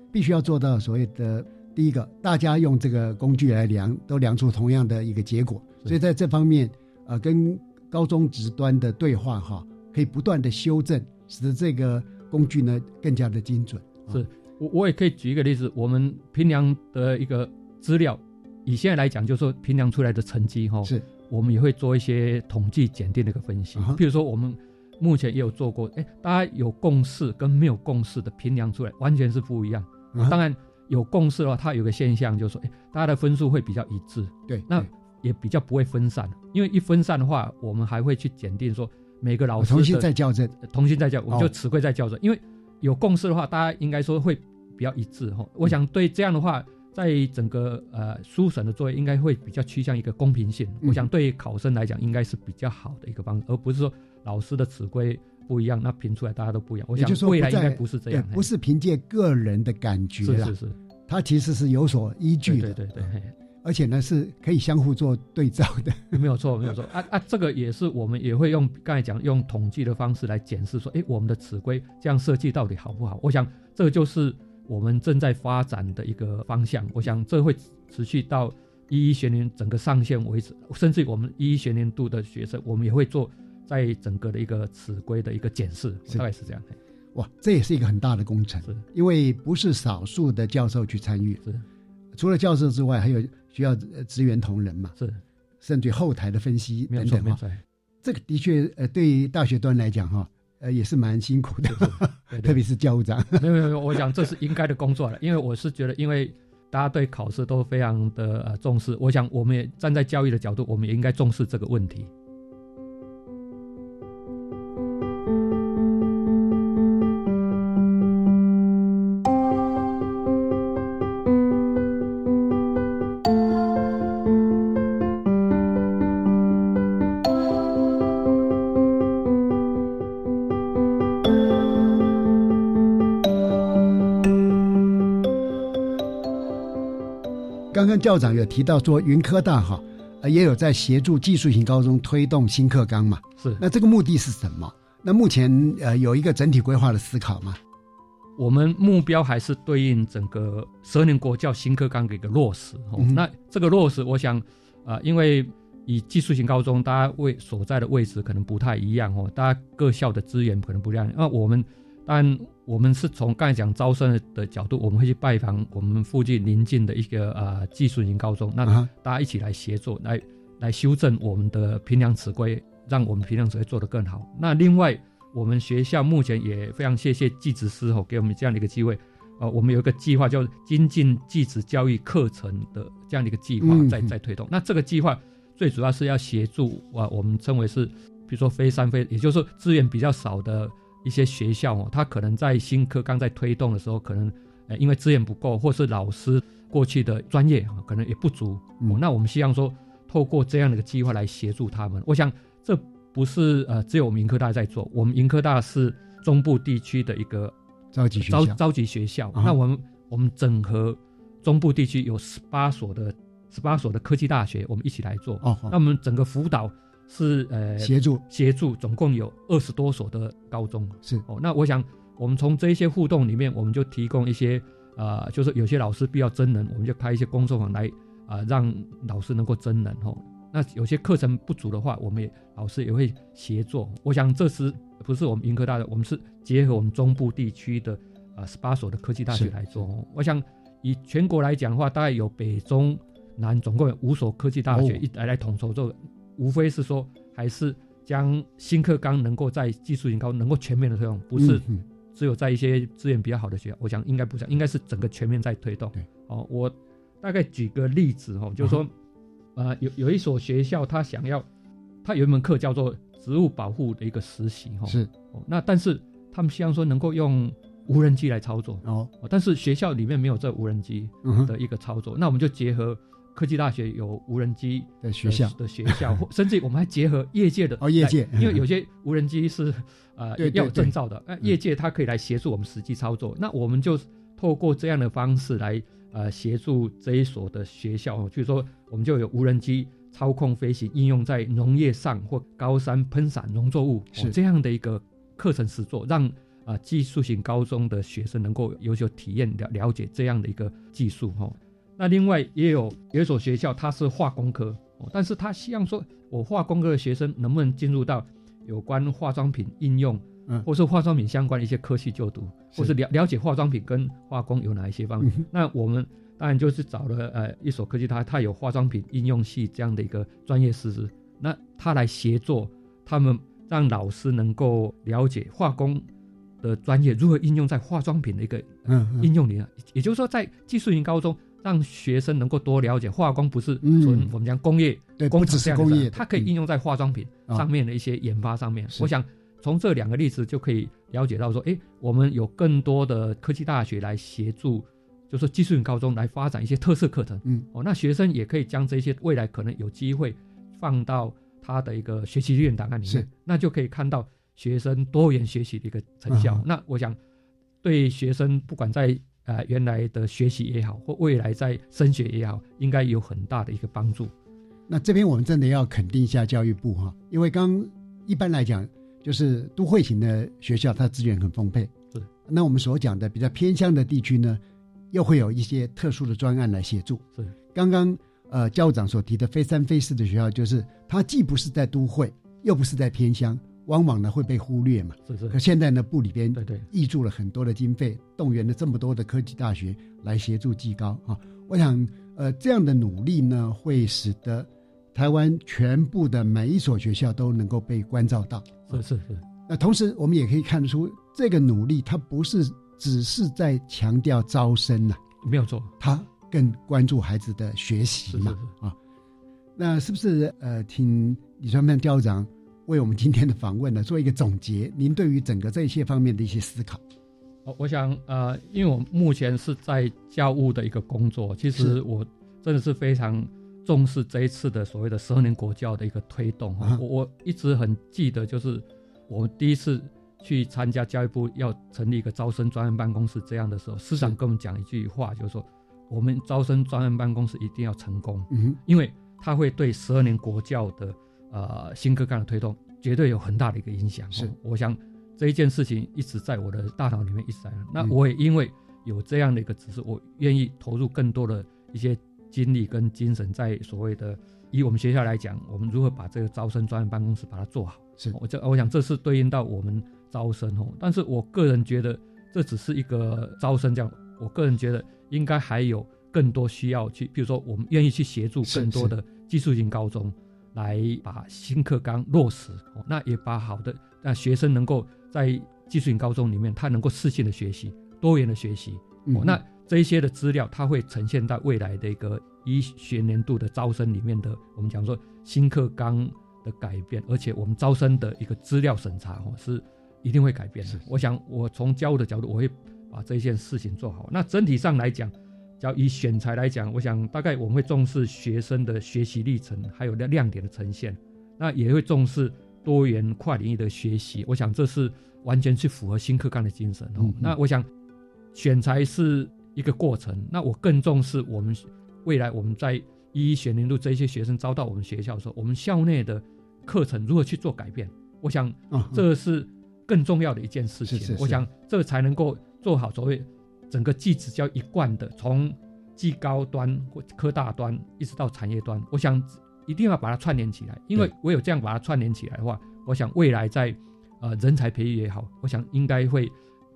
必须要做到所谓的第一个，大家用这个工具来量，都量出同样的一个结果。所以在这方面，呃，跟高中职端的对话哈，可以不断的修正，使得这个工具呢更加的精准。是我我也可以举一个例子，我们平量的一个资料，以现在来讲，就是说平量出来的成绩哈是。我们也会做一些统计检定的一个分析，比如说我们目前也有做过，哎，大家有共识跟没有共识的平量出来完全是不一样。当然有共识的话，它有个现象就是说，哎，大家的分数会比较一致，对，那也比较不会分散，因为一分散的话，我们还会去检定说每个老师重新再校正，重新再校，我们就词汇再校正，因为有共识的话，大家应该说会比较一致哈。我想对这样的话。在整个呃书审的作业，应该会比较趋向一个公平性。我想对考生来讲，应该是比较好的一个方式，而不是说老师的词规不一样，那评出来大家都不一样。我想未来应该不是这样，不是凭借个人的感觉是是是，它其实是有所依据的。对对对。而且呢是可以相互做对照的。没有错，没有错啊啊！这个也是我们也会用刚才讲用统计的方式来检视，说，哎，我们的尺规这样设计到底好不好？我想这个就是我们正在发展的一个方向。我想这会持续到一一学年整个上线为止，甚至我们一一学年度的学生，我们也会做在整个的一个尺规的一个检视，大概是这样。哇，这也是一个很大的工程，因为不是少数的教授去参与，是除了教授之外，还有需要职员同仁嘛，是甚至后台的分析等等哈。这个的确呃，对于大学端来讲哈，呃也是蛮辛苦的，特别是教务长。没有没有，我想这是应该的工作了，因为我是觉得，因为大家对考试都非常的呃重视，我想我们也站在教育的角度，我们也应该重视这个问题。校长有提到说，云科大哈，呃，也有在协助技术型高中推动新课纲嘛？是。那这个目的是什么？那目前呃有一个整体规划的思考吗？我们目标还是对应整个十二年国教新课纲的一个落实。那这个落实，我想啊，因为以技术型高中，大家位所在的位置可能不太一样哦，大家各校的资源可能不一样。那我们。但我们是从刚才讲招生的角度，我们会去拜访我们附近邻近的一个呃技术型高中，那大家一起来协作，来来修正我们的评量尺规，让我们评量尺规做得更好。那另外，我们学校目前也非常谢谢技职师哦，给我们这样的一个机会，呃，我们有一个计划叫精进技职教育课程的这样的一个计划在在推动。那这个计划最主要是要协助啊，我们称为是，比如说非三非，也就是说资源比较少的。一些学校哦，他可能在新课刚在推动的时候，可能呃因为资源不够，或是老师过去的专业可能也不足。嗯，那我们希望说，透过这样的一个计划来协助他们。我想这不是呃只有我们盈科大在做，我们盈科大是中部地区的一个召集学校。召集学校，那我们我们整合中部地区有十八所的十八所的科技大学，我们一起来做。哦，那我们整个辅导。是呃协助协助，总共有二十多所的高中是哦。那我想，我们从这一些互动里面，我们就提供一些呃，就是有些老师必要真人，我们就开一些工作坊来啊，让老师能够真人哦。那有些课程不足的话，我们也老师也会协作。我想这是不是我们云科大的？我们是结合我们中部地区的啊十八所的科技大学来做。我想以全国来讲的话，大概有北中南总共有五所科技大学一来来统筹这个。无非是说，还是将新课纲能够在技术型高能够全面的推动，不是只有在一些资源比较好的学校。我想应该不是，应该是整个全面在推动。哦，我大概举个例子哈，就是说，呃，有有一所学校，他想要，他有一门课叫做植物保护的一个实习哈。是。哦，那但是他们希望说能够用无人机来操作哦，但是学校里面没有这无人机的一个操作，那我们就结合。科技大学有无人机的学校的学校，甚至我们还结合业界的哦，业界，因为 有些无人机是呃要有证照的，那业界它可以来协助我们实际操作。那我们就透过这样的方式来呃协助这一所的学校，就是说我们就有无人机操控飞行应用在农业上或高山喷洒农作物是这样的一个课程实作，让啊技术型高中的学生能够有所体验了了解这样的一个技术哈。那另外也有有一所学校，它是化工科，但是他希望说，我化工科的学生能不能进入到有关化妆品应用，嗯，或是化妆品相关的一些科系就读，或是了了解化妆品跟化工有哪一些方面？那我们当然就是找了呃一所科技，它它有化妆品应用系这样的一个专业师资，那他来协作，他们让老师能够了解化工的专业如何应用在化妆品的一个应用里，也就是说在技术型高中。让学生能够多了解化工不是纯我们讲工业工只是工业，它可以应用在化妆品上面的一些研发上面。我想从这两个例子就可以了解到说，哎，我们有更多的科技大学来协助，就是技术型高中来发展一些特色课程。嗯，哦，那学生也可以将这些未来可能有机会放到他的一个学习历练档案里面，那就可以看到学生多元学习的一个成效。那我想对学生不管在呃原来的学习也好，或未来在升学也好，应该有很大的一个帮助。那这边我们真的要肯定一下教育部哈，因为刚一般来讲，就是都会型的学校，它资源很丰沛。是。那我们所讲的比较偏乡的地区呢，又会有一些特殊的专案来协助。是。刚刚呃教务长所提的非三非四的学校，就是它既不是在都会，又不是在偏乡，往往呢会被忽略嘛。是是。可现在呢部里边对对挹注了很多的经费，动员了这么多的科技大学来协助技高啊。我想呃这样的努力呢，会使得台湾全部的每一所学校都能够被关照到，是是是。那同时我们也可以看得出，这个努力它不是只是在强调招生呐，没有错，它更关注孩子的学习嘛啊。那是不是呃，请李传曼校长为我们今天的访问呢做一个总结？您对于整个这些方面的一些思考？我我想呃，因为我目前是在教务的一个工作，其实我真的是非常。重视这一次的所谓的十二年国教的一个推动哈，我我一直很记得，就是我们第一次去参加教育部要成立一个招生专案办公室这样的时候，师长跟我们讲一句话，就是说我们招生专案办公室一定要成功，嗯，因为它会对十二年国教的呃新课纲的推动绝对有很大的一个影响。是，我想这一件事情一直在我的大脑里面一直在。那我也因为有这样的一个指示，我愿意投入更多的一些。精力跟精神，在所谓的以我们学校来讲，我们如何把这个招生专业办公室把它做好？是我这我想这是对应到我们招生哦。但是我个人觉得，这只是一个招生这样。我个人觉得，应该还有更多需要去，比如说，我们愿意去协助更多的技术型高中，来把新课纲落实。那也把好的让学生能够在技术型高中里面，他能够适性的学习，多元的学习。哦，那。这一些的资料，它会呈现在未来的一个一学年度的招生里面的，我们讲说新课纲的改变，而且我们招生的一个资料审查哦，是一定会改变的。我想，我从教务的角度，我会把这件事情做好。那整体上来讲，只要以选材来讲，我想大概我们会重视学生的学习历程，还有亮点的呈现，那也会重视多元跨领域的学习。我想这是完全去符合新课纲的精神哦。那我想选材是。一个过程，那我更重视我们未来我们在一一学年度这些学生招到我们学校的时候，我们校内的课程如何去做改变？我想这是更重要的一件事情。我想这才能够做好所谓整个技职教一贯的，从技高端或科大端一直到产业端，我想一定要把它串联起来。因为我有这样把它串联起来的话，我想未来在呃人才培育也好，我想应该会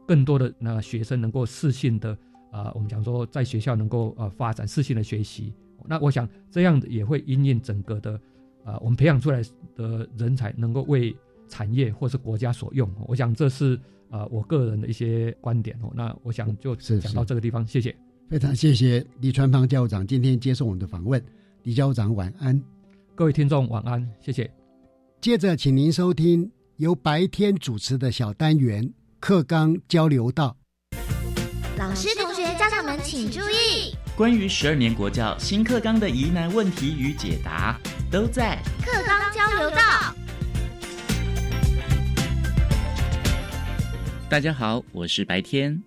更多的那学生能够适性的。啊，我们讲说在学校能够呃发展适性的学习，那我想这样也会因应整个的啊，我们培养出来的人才能够为产业或是国家所用。我想这是呃我个人的一些观点哦。那我想就讲到这个地方，谢谢。非常谢谢李川芳教务长今天接受我们的访问。李教务长晚安，各位听众晚安，谢谢。接着请您收听由白天主持的小单元课纲交流道。老师、同学、家长们请注意！关于十二年国教新课纲的疑难问题与解答，都在课纲交流道。大家好，我是白天。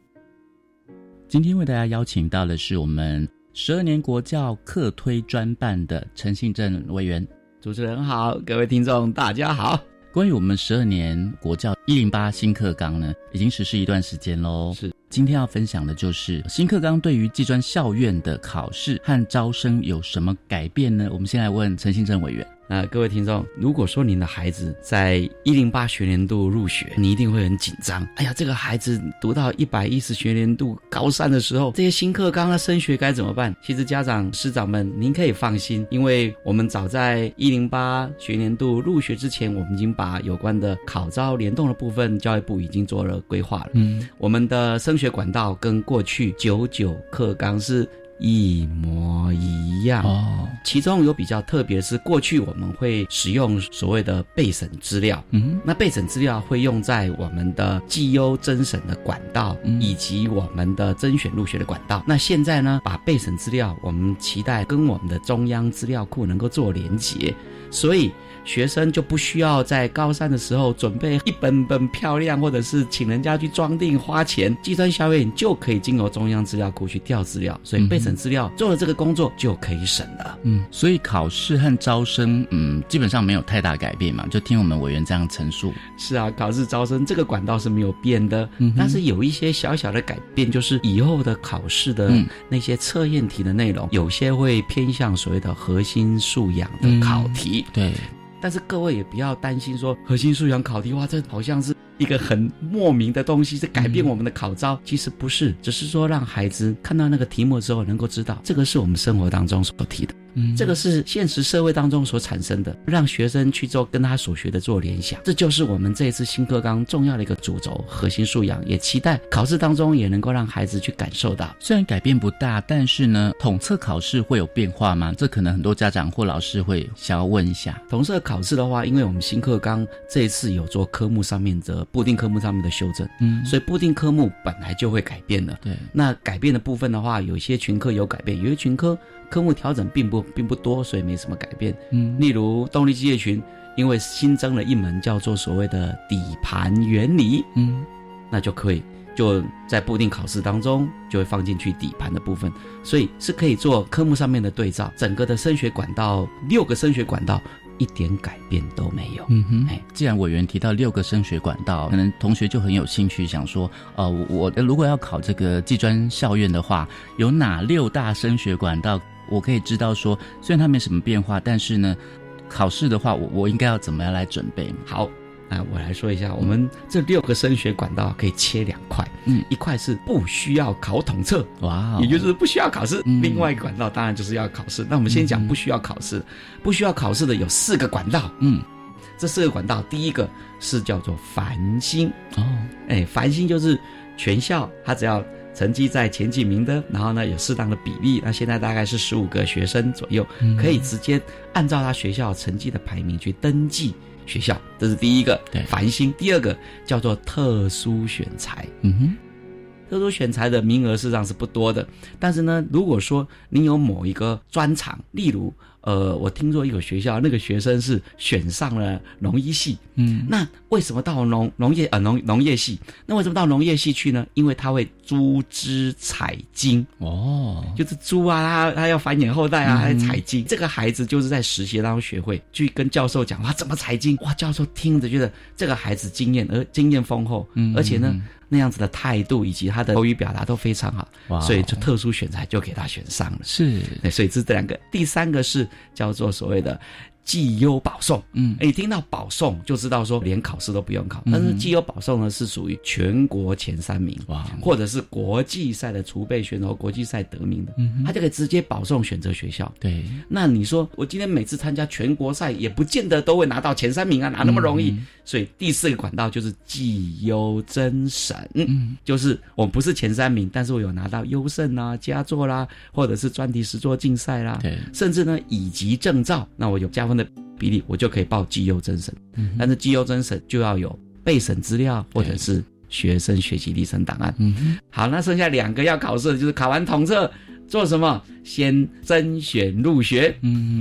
今天为大家邀请到的是我们十二年国教课推专办的陈信正委员。主持人好，各位听众大家好。关于我们十二年国教一零八新课纲呢，已经实施一段时间喽。是。今天要分享的就是新课纲对于技专校院的考试和招生有什么改变呢？我们先来问陈信正委员。那各位听众，如果说您的孩子在一零八学年度入学，你一定会很紧张。哎呀，这个孩子读到一百一十学年度高三的时候，这些新课纲的升学该怎么办？其实家长师长们，您可以放心，因为我们早在一零八学年度入学之前，我们已经把有关的考招联动的部分，教育部已经做了规划了。嗯，我们的升学管道跟过去九九课纲是。一模一样。哦，其中有比较特别的是，过去我们会使用所谓的备审资料，嗯，那备审资料会用在我们的绩优甄审的管道，以及我们的甄选入学的管道。那现在呢，把备审资料，我们期待跟我们的中央资料库能够做连结，所以学生就不需要在高三的时候准备一本本漂亮，或者是请人家去装订花钱。计算校验就可以经由中央资料库去调资料，所以备审资料做了这个工作就可以省了。嗯，所以考试和招生，嗯，基本上没有太大改变嘛。就听我们委员这样陈述。是啊，考试招生这个管道是没有变的，但是有一些小小的改变，就是以后的考试的那些测验题的内容，有些会偏向所谓的核心素养的考题。对。但是各位也不要担心，说核心素养考题哇，这好像是一个很莫名的东西，是改变我们的考招。其实不是，只是说让孩子看到那个题目之后，能够知道这个是我们生活当中所提的。嗯，这个是现实社会当中所产生的，让学生去做跟他所学的做联想，这就是我们这一次新课纲重要的一个主轴，核心素养。也期待考试当中也能够让孩子去感受到，虽然改变不大，但是呢，统测考试会有变化吗？这可能很多家长或老师会想要问一下。统测考试的话，因为我们新课纲这一次有做科目上面的固定科目上面的修正，嗯，所以固定科目本来就会改变的。对，那改变的部分的话，有些群科有改变，有些群科。科目调整并不并不多，所以没什么改变。嗯，例如动力机械群，因为新增了一门叫做所谓的底盘原理，嗯，那就可以就在固定考试当中就会放进去底盘的部分，所以是可以做科目上面的对照。整个的升学管道六个升学管道一点改变都没有。嗯哼，哎，既然委员提到六个升学管道，可能同学就很有兴趣想说，呃，我如果要考这个技专校院的话，有哪六大升学管道？我可以知道说，虽然它没什么变化，但是呢，考试的话，我我应该要怎么样来准备？好，那我来说一下，我们这六个升学管道可以切两块，嗯，一块是不需要考统测，哇，也就是不需要考试；另外一个管道当然就是要考试。那我们先讲不需要考试，不需要考试的有四个管道，嗯，这四个管道，第一个是叫做繁星，哦，哎，繁星就是全校他只要。成绩在前几名的，然后呢有适当的比例，那现在大概是十五个学生左右，可以直接按照他学校成绩的排名去登记学校，这是第一个对繁星。第二个叫做特殊选材，嗯哼，特殊选材的名额事实上是不多的，但是呢，如果说你有某一个专长，例如。呃，我听说一个学校，那个学生是选上了农医系，嗯，那为什么到农农业呃农农业系？那为什么到农业系去呢？因为他会猪只采精哦，就是猪啊，他他要繁衍后代啊，来采精。这个孩子就是在实习当中学会去跟教授讲哇，怎么采精？哇，教授听着觉得这个孩子经验而经验丰厚，嗯，而且呢。那样子的态度以及他的口语表达都非常好，所以就特殊选材就给他选上了。是，所以这这两个，第三个是叫做所谓的。绩优保送，嗯，哎，听到保送就知道说连考试都不用考，但是绩优保送呢是属于全国前三名，哇，或者是国际赛的储备选手、国际赛得名的，嗯，他就可以直接保送选择学校。对，那你说我今天每次参加全国赛也不见得都会拿到前三名啊，哪那么容易？所以第四个管道就是绩优甄审，嗯，就是我不是前三名，但是我有拿到优胜啊、佳作啦，或者是专题实作竞赛啦，对，甚至呢以及证照，那我有加。的比例，我就可以报绩优增审，但是绩优增审就要有备审资料或者是学生学习历程档案。好，那剩下两个要考试的就是考完统测做什么？先甄选入学，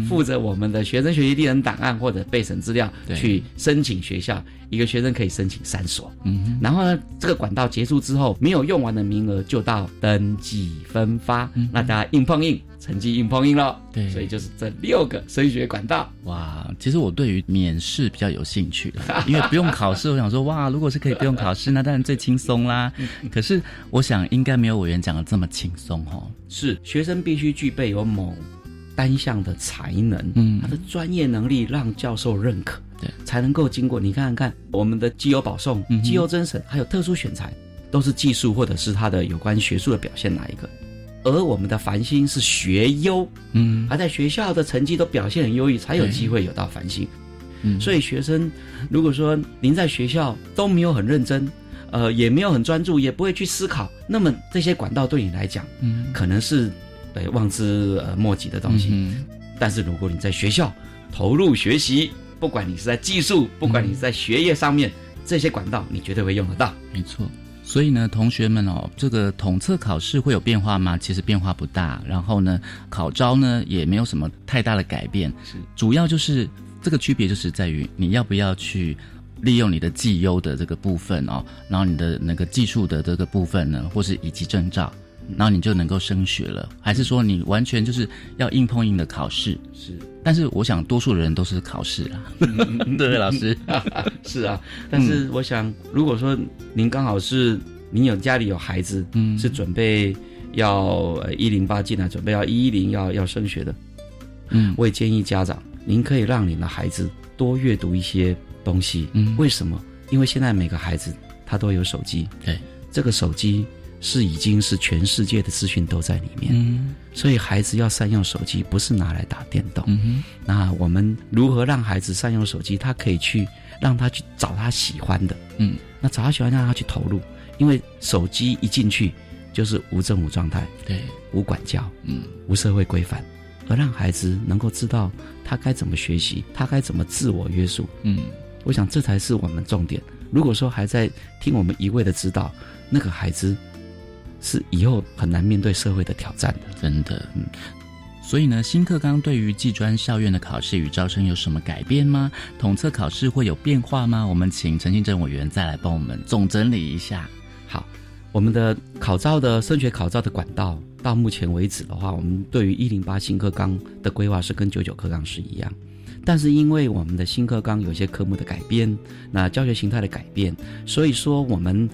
负责我们的学生学习历程档案或者备审资料去申请学校。一个学生可以申请三所，嗯然后呢，这个管道结束之后，没有用完的名额就到登记分发，那大家硬碰硬。成绩硬碰硬了，对，所以就是这六个升学管道。哇，其实我对于免试比较有兴趣因为不用考试，我想说，哇，如果是可以不用考试，那当然最轻松啦。可是我想应该没有委员讲的这么轻松哦。是，学生必须具备有某单项的才能，嗯，他的专业能力让教授认可，对，才能够经过。你看看我们的基优保送、基优甄审，还有特殊选材，都是技术或者是他的有关学术的表现哪一个？而我们的繁星是学优，嗯，而在学校的成绩都表现很优异，才有机会有到繁星。嗯，所以学生如果说您在学校都没有很认真，呃，也没有很专注，也不会去思考，那么这些管道对你来讲，嗯，可能是呃望之呃莫及的东西。嗯，但是如果你在学校投入学习，不管你是在技术，不管你是在学业上面，这些管道你绝对会用得到。没错。所以呢，同学们哦，这个统测考试会有变化吗？其实变化不大。然后呢，考招呢也没有什么太大的改变，是主要就是这个区别就是在于你要不要去利用你的绩优的这个部分哦，然后你的那个技术的这个部分呢，或是以及证照，然后你就能够升学了，还是说你完全就是要硬碰硬的考试？是，但是我想多数人都是考试啊，对，老师 是啊，但是我想，如果说您刚好是您有家里有孩子，嗯，是准备要一零八进来，准备要一一零要要升学的，嗯，我也建议家长，您可以让你的孩子多阅读一些东西，嗯，为什么？因为现在每个孩子他都有手机，对，这个手机。是已经是全世界的资讯都在里面，嗯，所以孩子要善用手机，不是拿来打电动。嗯那我们如何让孩子善用手机？他可以去让他去找他喜欢的，嗯，那找他喜欢让他去投入，因为手机一进去就是无政府状态，对，无管教，嗯，无社会规范，而让孩子能够知道他该怎么学习，他该怎么自我约束，嗯，我想这才是我们重点。如果说还在听我们一味的指导，那个孩子。是以后很难面对社会的挑战的，真的。嗯，所以呢，新课纲对于技专校院的考试与招生有什么改变吗？统测考试会有变化吗？我们请陈信正委员再来帮我们总整理一下。好，我们的考招的升学考招的管道，到目前为止的话，我们对于一零八新课纲的规划是跟九九课纲是一样，但是因为我们的新课纲有些科目的改变，那教学形态的改变，所以说我们。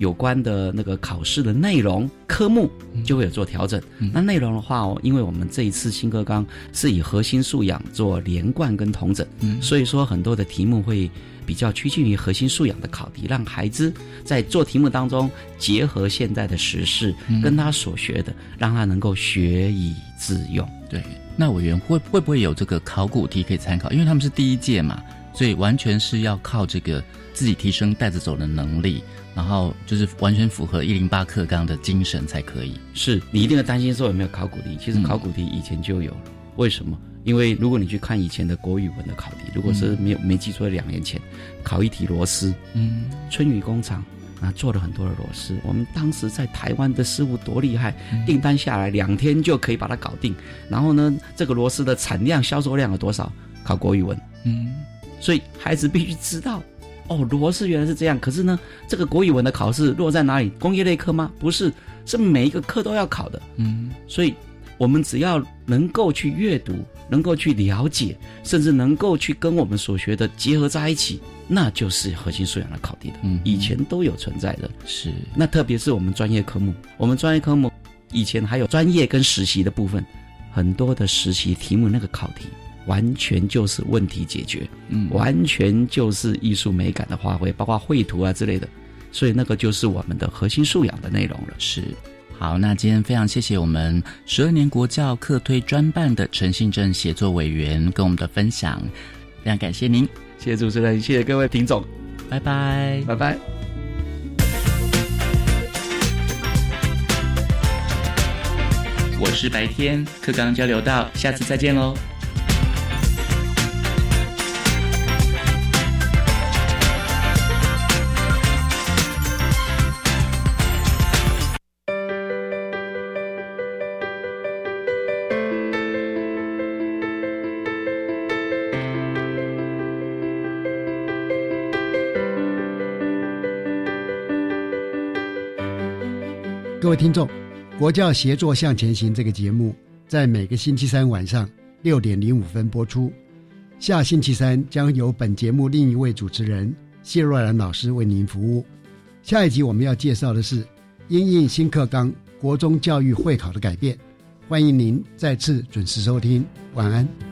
有关的那个考试的内容科目就会有做调整。那内容的话哦，因为我们这一次新课纲是以核心素养做连贯跟统整，所以说很多的题目会比较趋近于核心素养的考题，让孩子在做题目当中结合现在的时事跟他所学的，让他能够学以致用。对，那委员会会不会有这个考古题可以参考？因为他们是第一届嘛，所以完全是要靠这个自己提升带着走的能力。然后就是完全符合一零八课纲的精神才可以。是你一定要担心说有没有考古题，其实考古题以前就有了。为什么？因为如果你去看以前的国语文的考题，如果是没有没记错，两年前考一题螺丝，嗯，春雨工厂啊做了很多的螺丝。我们当时在台湾的师傅多厉害，订单下来两天就可以把它搞定。然后呢，这个螺丝的产量、销售量有多少？考国语文，嗯，所以孩子必须知道。哦，螺丝原来是这样。可是呢，这个国语文的考试落在哪里？工业类科吗？不是，是每一个课都要考的。嗯，所以，我们只要能够去阅读，能够去了解，甚至能够去跟我们所学的结合在一起，那就是核心素养的考题的。嗯，以前都有存在的。是。那特别是我们专业科目，我们专业科目以前还有专业跟实习的部分，很多的实习题目那个考题。完全就是问题解决，嗯，完全就是艺术美感的发挥，包括绘图啊之类的，所以那个就是我们的核心素养的内容了。是，好，那今天非常谢谢我们十二年国教课推专办的陈信正写作委员跟我们的分享，非常感谢您，谢谢主持人，谢谢各位听众，拜拜，拜拜。我是白天课刚交流到，下次再见喽。各位听众，国教协作向前行这个节目在每个星期三晚上六点零五分播出。下星期三将由本节目另一位主持人谢若兰老师为您服务。下一集我们要介绍的是因应新课纲国中教育会考的改变。欢迎您再次准时收听，晚安。